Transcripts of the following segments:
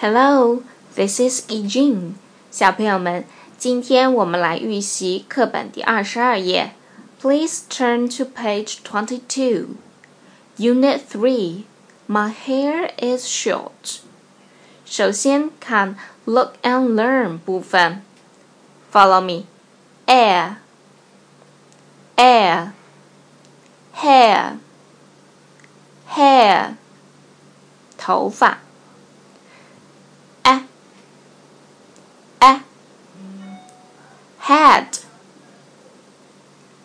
Hello, this is Eugene. 小朋友们，今天我们来预习课本第二十二页。Please turn to page twenty-two. Unit three. My hair is short. 首先看 Look and Learn 部分。Follow me. Air, air, hair, hair. 头发。 A head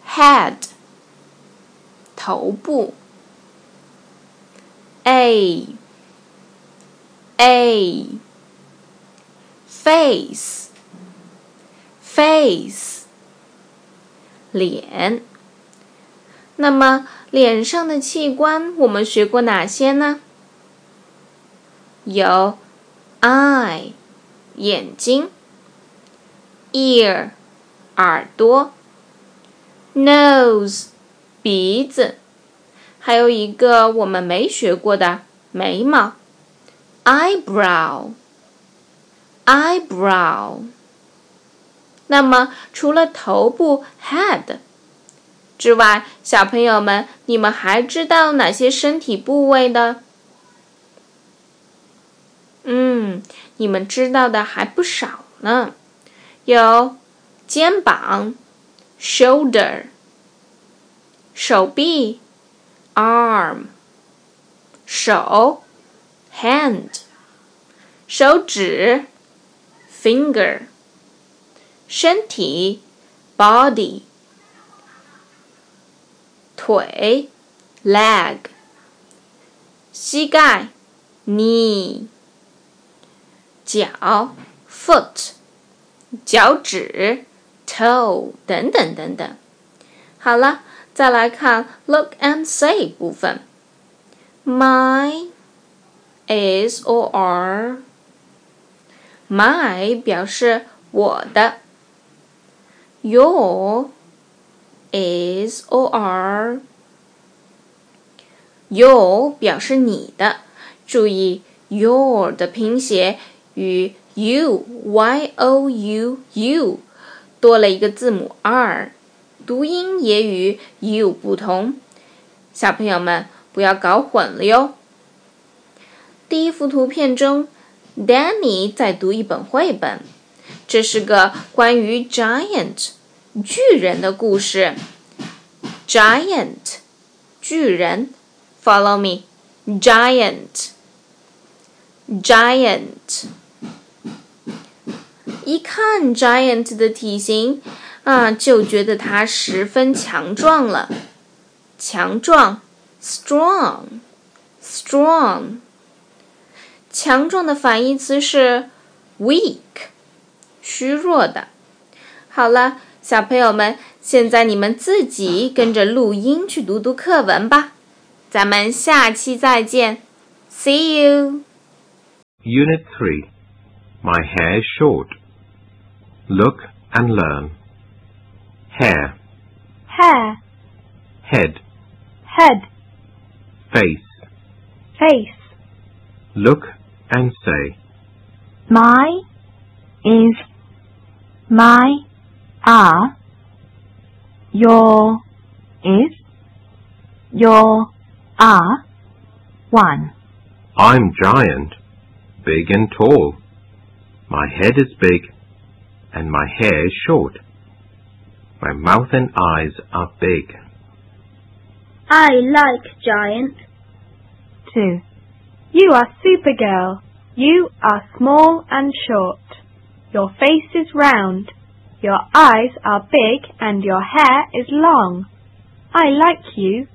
head 头部 a a face face 脸。那么脸上的器官我们学过哪些呢？有 eye 眼睛，ear 耳朵，nose 鼻子，还有一个我们没学过的眉毛，eyebrow eyebrow。那么除了头部 head 之外，小朋友们，你们还知道哪些身体部位呢？嗯，你们知道的还不少呢，有肩膀 （shoulder）、手臂 （arm）、手 （hand）、手指 （finger）、身体 （body）、腿 （leg）、膝盖 （knee）。脚 foot， 脚趾 toe 等等等等。好了，再来看 look and say 部分。My is or。My 表示我的。Your is or。Your 表示你的。注意 your 的拼写。与 u y o u u 多了一个字母 r，读音也与 u 不同。小朋友们不要搞混了哟。第一幅图片中，Danny 在读一本绘本，这是个关于 giant 巨人的故事。Giant 巨人，Follow me，giant giant。一看 giant 的体型啊，就觉得它十分强壮了。强壮，strong，strong。强壮的反义词是 weak，虚弱的。好了，小朋友们，现在你们自己跟着录音去读读课文吧。咱们下期再见，See you。Unit Three. My hair is short. Look and learn. Hair. Hair. Head. Head. Face. Face. Look and say. My is my are your is your are one. I'm giant, big and tall. My head is big and my hair is short. My mouth and eyes are big. I like giant. 2. You are Supergirl. You are small and short. Your face is round. Your eyes are big and your hair is long. I like you.